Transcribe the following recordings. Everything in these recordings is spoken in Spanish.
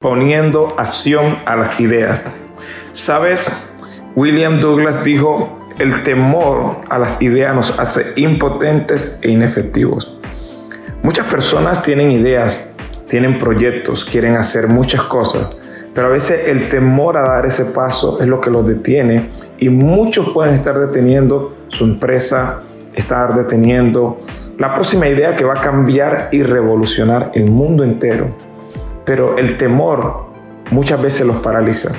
poniendo acción a las ideas. ¿Sabes? William Douglas dijo, el temor a las ideas nos hace impotentes e inefectivos. Muchas personas tienen ideas, tienen proyectos, quieren hacer muchas cosas, pero a veces el temor a dar ese paso es lo que los detiene y muchos pueden estar deteniendo su empresa, estar deteniendo la próxima idea que va a cambiar y revolucionar el mundo entero pero el temor muchas veces los paraliza.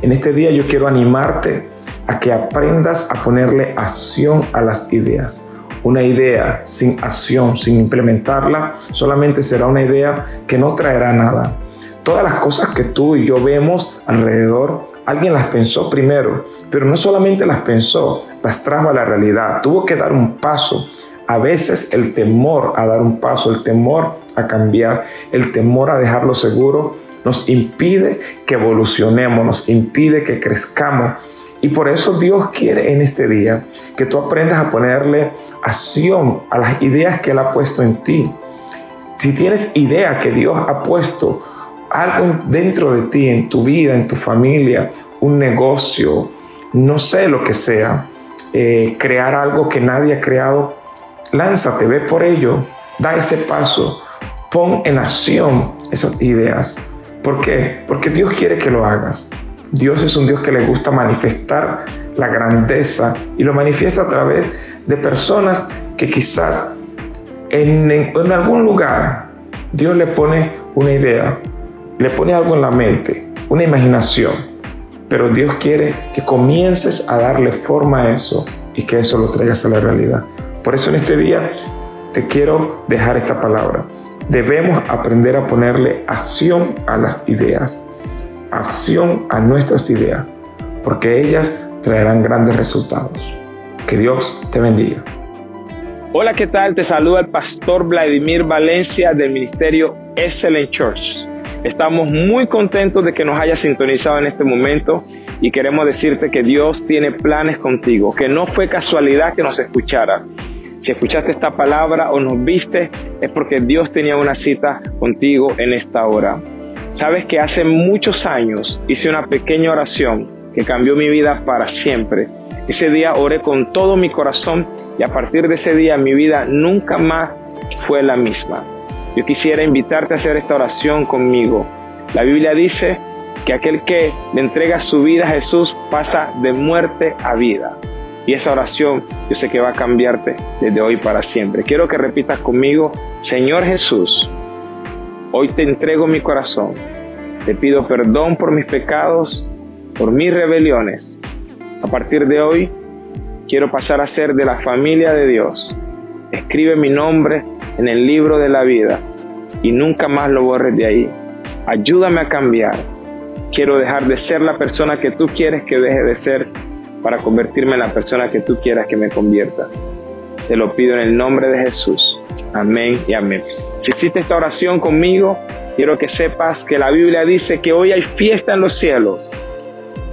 En este día yo quiero animarte a que aprendas a ponerle acción a las ideas. Una idea sin acción, sin implementarla, solamente será una idea que no traerá nada. Todas las cosas que tú y yo vemos alrededor, alguien las pensó primero, pero no solamente las pensó, las trajo a la realidad. Tuvo que dar un paso a veces el temor a dar un paso, el temor a cambiar, el temor a dejarlo seguro, nos impide que evolucionemos, nos impide que crezcamos. Y por eso Dios quiere en este día que tú aprendas a ponerle acción a las ideas que Él ha puesto en ti. Si tienes idea que Dios ha puesto algo dentro de ti, en tu vida, en tu familia, un negocio, no sé lo que sea, eh, crear algo que nadie ha creado, Lánzate, ve por ello, da ese paso, pon en acción esas ideas. ¿Por qué? Porque Dios quiere que lo hagas. Dios es un Dios que le gusta manifestar la grandeza y lo manifiesta a través de personas que quizás en, en, algún lugar Dios le pone una idea, le pone algo en la mente, una imaginación. Pero Dios quiere que comiences a darle forma a eso y que eso lo traigas a la realidad. Por eso en este día te quiero dejar esta palabra. Debemos aprender a ponerle acción a las ideas, acción a nuestras ideas, porque ellas traerán grandes resultados. Que Dios te bendiga. Hola, ¿qué tal? Te saluda el pastor Vladimir Valencia del ministerio Excellent Church. Estamos muy contentos de que nos hayas sintonizado en este momento y queremos decirte que Dios tiene planes contigo, que no fue casualidad que nos escuchara, si escuchaste esta palabra o nos viste, es porque Dios tenía una cita contigo en esta hora. Sabes que hace muchos años hice una pequeña oración que cambió mi vida para siempre. Ese día oré con todo mi corazón y a partir de ese día mi vida nunca más fue la misma. Yo quisiera invitarte a hacer esta oración conmigo. La Biblia dice que aquel que le entrega su vida a Jesús pasa de muerte a vida. Y esa oración yo sé que va a cambiarte desde hoy para siempre. Quiero que repitas conmigo, Señor Jesús, hoy te entrego mi corazón. Te pido perdón por mis pecados, por mis rebeliones. A partir de hoy, quiero pasar a ser de la familia de Dios. Escribe mi nombre en el libro de la vida y nunca más lo borres de ahí. Ayúdame a cambiar. Quiero dejar de ser la persona que tú quieres que deje de ser para convertirme en la persona que tú quieras que me convierta. Te lo pido en el nombre de Jesús. Amén y amén. Si hiciste esta oración conmigo, quiero que sepas que la Biblia dice que hoy hay fiesta en los cielos.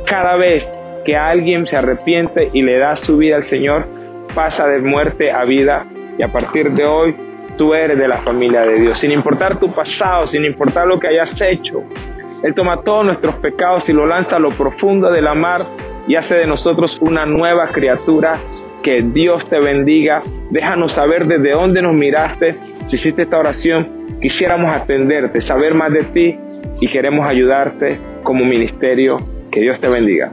Cada vez que alguien se arrepiente y le da su vida al Señor, pasa de muerte a vida y a partir de hoy tú eres de la familia de Dios. Sin importar tu pasado, sin importar lo que hayas hecho, Él toma todos nuestros pecados y lo lanza a lo profundo de la mar y hace de nosotros una nueva criatura. Que Dios te bendiga. Déjanos saber desde dónde nos miraste. Si hiciste esta oración, quisiéramos atenderte, saber más de ti y queremos ayudarte como ministerio. Que Dios te bendiga.